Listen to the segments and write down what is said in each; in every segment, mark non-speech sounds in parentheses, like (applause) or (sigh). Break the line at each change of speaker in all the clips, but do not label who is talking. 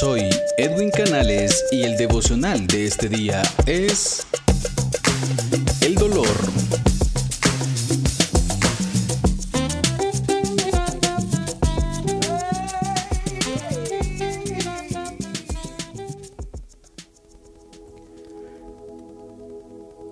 Soy Edwin Canales y el devocional de este día es El dolor.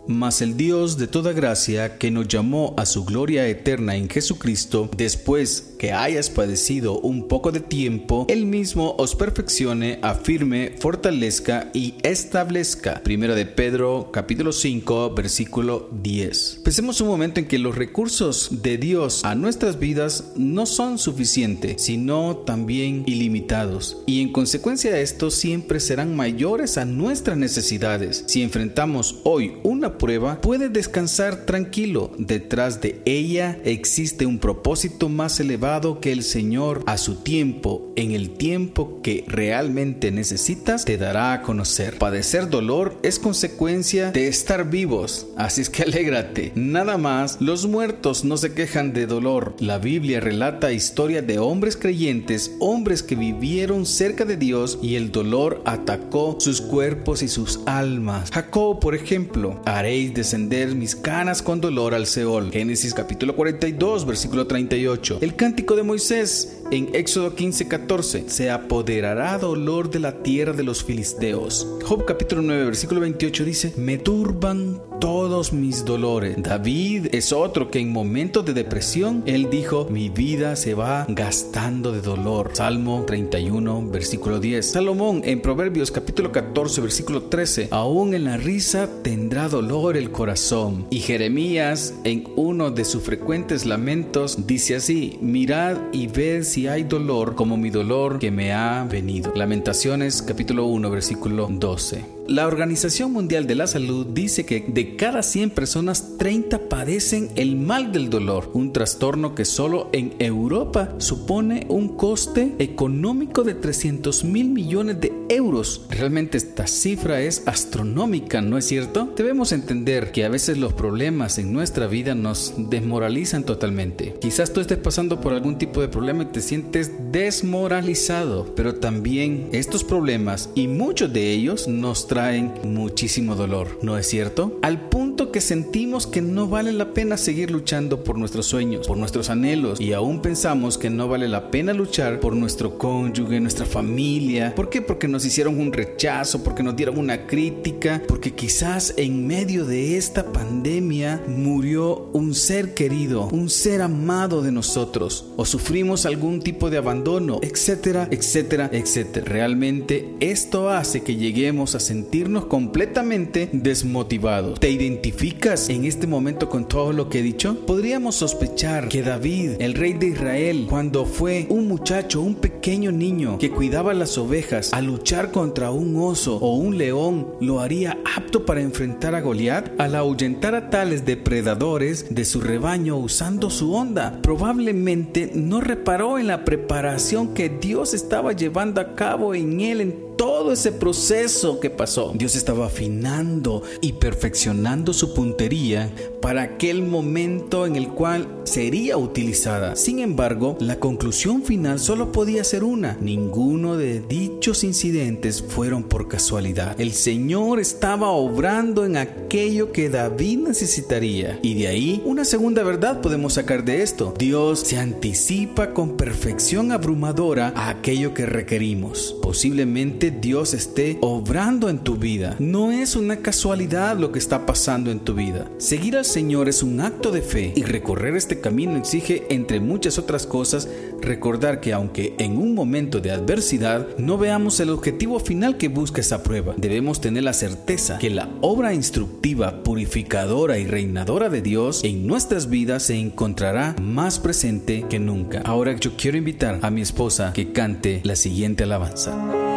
Mas el Dios de toda gracia, que nos llamó a su gloria eterna en Jesucristo, después que hayas padecido un poco de tiempo, Él mismo os perfeccione, afirme, fortalezca y establezca. Primero de Pedro, capítulo 5, versículo 10. Pensemos un momento en que los recursos de Dios a nuestras vidas no son suficientes, sino también ilimitados. Y en consecuencia de esto siempre serán mayores a nuestras necesidades. Si enfrentamos hoy una prueba, puede descansar tranquilo. Detrás de ella existe un propósito más elevado que el Señor a su tiempo, en el tiempo que realmente necesitas, te dará a conocer. Padecer dolor es consecuencia de estar vivos, así es que (laughs) alégrate. Nada más, los muertos no se quejan de dolor. La Biblia relata historia de hombres creyentes, hombres que vivieron cerca de Dios y el dolor atacó sus cuerpos y sus almas. Jacob, por ejemplo, haréis descender mis canas con dolor al Seol. Génesis capítulo 42, versículo 38. El cántico de Moisés en Éxodo 15, 14. Se apoderará dolor de la tierra de los filisteos. Job capítulo 9, versículo 28 dice, me turban todos mis dolores. David es otro que en momentos de depresión, él dijo, mi vida se va gastando de dolor. Salmo 31, versículo 10. Salomón en Proverbios capítulo 14, versículo 13, aún en la risa tendrá dolor el corazón. Y Jeremías en uno de sus frecuentes lamentos dice así, mirad y ved si hay dolor como mi dolor que me ha venido. Lamentaciones capítulo 1, versículo 12. La Organización Mundial de la Salud dice que de cada 100 personas, 30 padecen el mal del dolor, un trastorno que solo en Europa supone un coste económico de 300 mil millones de euros. Realmente esta cifra es astronómica, ¿no es cierto? Debemos entender que a veces los problemas en nuestra vida nos desmoralizan totalmente. Quizás tú estés pasando por algún tipo de problema y te sientes desmoralizado, pero también estos problemas y muchos de ellos nos traen muchísimo dolor, ¿no es cierto? Al punto que sentimos que no vale la pena seguir luchando por nuestros sueños, por nuestros anhelos y aún pensamos que no vale la pena luchar por nuestro cónyuge, nuestra familia. ¿Por qué? Porque nos hicieron un rechazo, porque nos dieron una crítica, porque quizás en medio de esta pandemia murió un ser querido, un ser amado de nosotros o sufrimos algún tipo de abandono, etcétera, etcétera, etcétera. Realmente esto hace que lleguemos a sentir sentirnos completamente desmotivados. ¿Te identificas en este momento con todo lo que he dicho? Podríamos sospechar que David, el rey de Israel, cuando fue un muchacho, un pequeño niño que cuidaba las ovejas, a luchar contra un oso o un león, lo haría apto para enfrentar a Goliat al ahuyentar a tales depredadores de su rebaño usando su onda. Probablemente no reparó en la preparación que Dios estaba llevando a cabo en él todo ese proceso que pasó. Dios estaba afinando y perfeccionando su puntería para aquel momento en el cual sería utilizada. Sin embargo, la conclusión final solo podía ser una. Ninguno de dichos incidentes fueron por casualidad. El Señor estaba obrando en aquello que David necesitaría. Y de ahí, una segunda verdad podemos sacar de esto. Dios se anticipa con perfección abrumadora a aquello que requerimos. Posiblemente Dios esté obrando en tu vida. No es una casualidad lo que está pasando en tu vida. Seguir al Señor es un acto de fe y recorrer este camino exige, entre muchas otras cosas, recordar que aunque en un momento de adversidad no veamos el objetivo final que busca esa prueba, debemos tener la certeza que la obra instructiva, purificadora y reinadora de Dios en nuestras vidas se encontrará más presente que nunca. Ahora yo quiero invitar a mi esposa que cante la siguiente alabanza.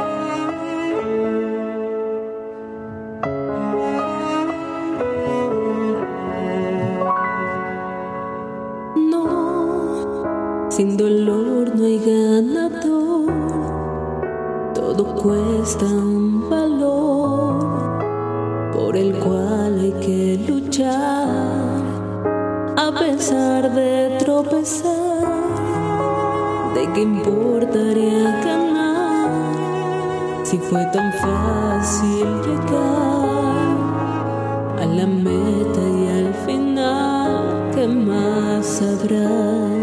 Sin dolor no hay ganador, todo cuesta un valor por el cual hay que luchar a pesar de tropezar. ¿De qué importaría ganar si fue tan fácil llegar a la meta y al final, ¿qué más habrá?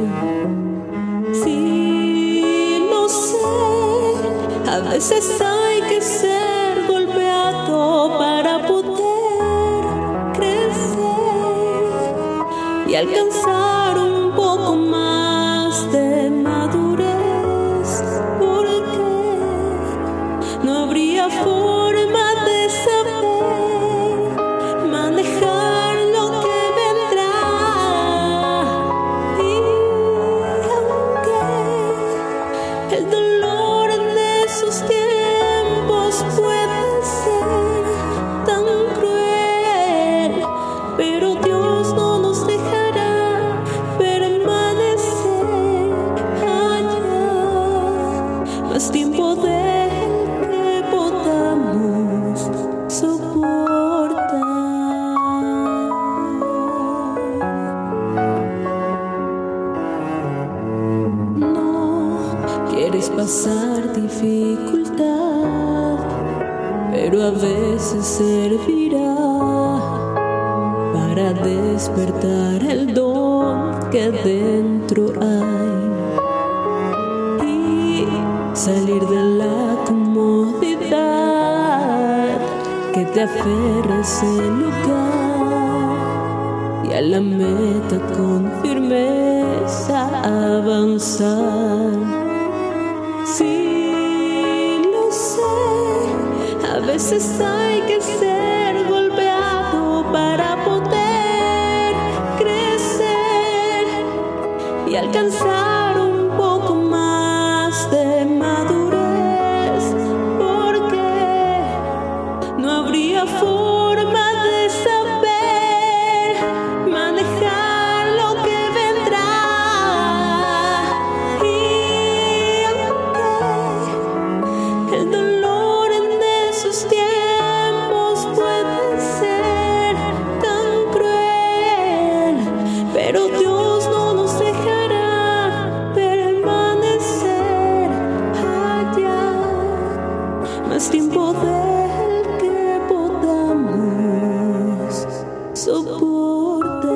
Veces hay que ser golpeado para poder crecer y alcanzar un poco más de pasar dificultad, pero a veces servirá para despertar el don que dentro hay y salir de la comodidad que te aferra ese lugar y a la meta con firmeza avanzar. Sí, lo sé, a veces hay más tiempo del que podamos soportar.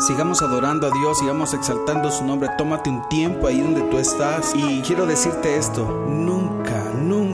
Sigamos adorando a Dios, sigamos exaltando su nombre. Tómate un tiempo ahí donde tú estás. Y quiero decirte esto, nunca,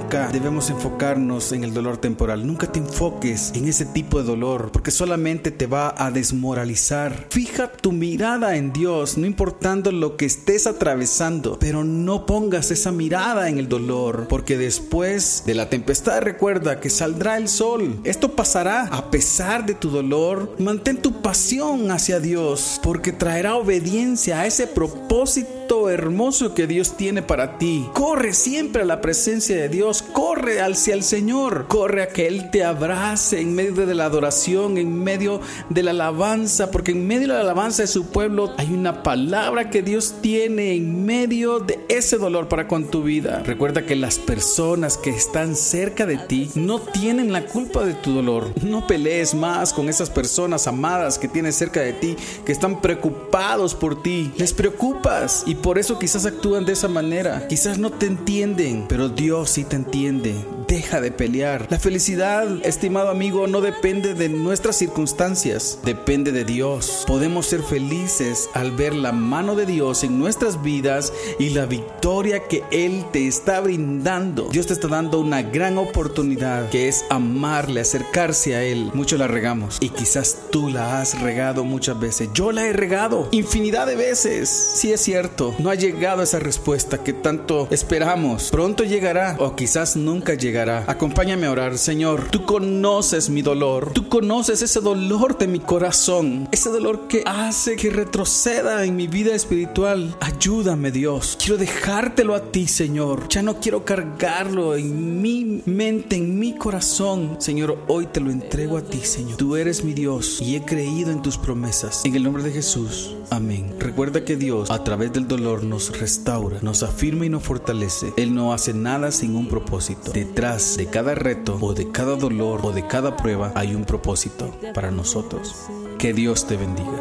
debemos enfocarnos en el dolor temporal. Nunca te enfoques en ese tipo de dolor, porque solamente te va a desmoralizar. Fija tu mirada en Dios, no importando lo que estés atravesando, pero no pongas esa mirada en el dolor, porque después de la tempestad recuerda que saldrá el sol. Esto pasará a pesar de tu dolor. Mantén tu pasión hacia Dios porque traerá obediencia a ese propósito hermoso que Dios tiene para ti. Corre siempre a la presencia de Dios, corre hacia el Señor, corre a que Él te abrace en medio de la adoración, en medio de la alabanza, porque en medio de la alabanza de su pueblo hay una palabra que Dios tiene en medio de ese dolor para con tu vida. Recuerda que las personas que están cerca de ti no tienen la culpa de tu dolor. No pelees más con esas personas amadas que tienes cerca de ti, que están preocupados por ti. Les preocupas y por eso quizás actúan de esa manera. Quizás no te entienden, pero Dios sí te entiende entiende. Deja de pelear. La felicidad, estimado amigo, no depende de nuestras circunstancias, depende de Dios. Podemos ser felices al ver la mano de Dios en nuestras vidas y la victoria que Él te está brindando. Dios te está dando una gran oportunidad que es amarle, acercarse a Él. Muchos la regamos y quizás tú la has regado muchas veces. Yo la he regado infinidad de veces. Sí es cierto, no ha llegado esa respuesta que tanto esperamos. Pronto llegará o quizás nunca llegará. Acompáñame a orar, Señor. Tú conoces mi dolor. Tú conoces ese dolor de mi corazón. Ese dolor que hace que retroceda en mi vida espiritual. Ayúdame, Dios. Quiero dejártelo a ti, Señor. Ya no quiero cargarlo en mi mente, en mi corazón. Señor, hoy te lo entrego a ti, Señor. Tú eres mi Dios y he creído en tus promesas. En el nombre de Jesús. Amén. Recuerda que Dios a través del dolor nos restaura, nos afirma y nos fortalece. Él no hace nada sin un propósito. De cada reto o de cada dolor o de cada prueba hay un propósito para nosotros. Que Dios te bendiga.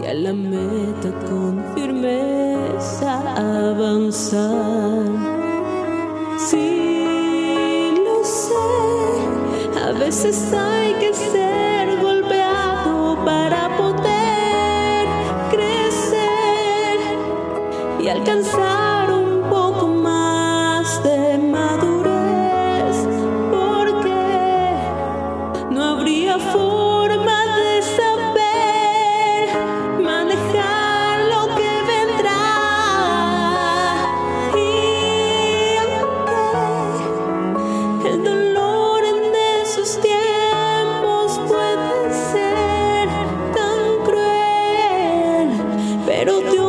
Y a la meta con firmeza avanzar. Sí, lo sé, a veces hay que ser golpeado para poder crecer y alcanzar. pero do.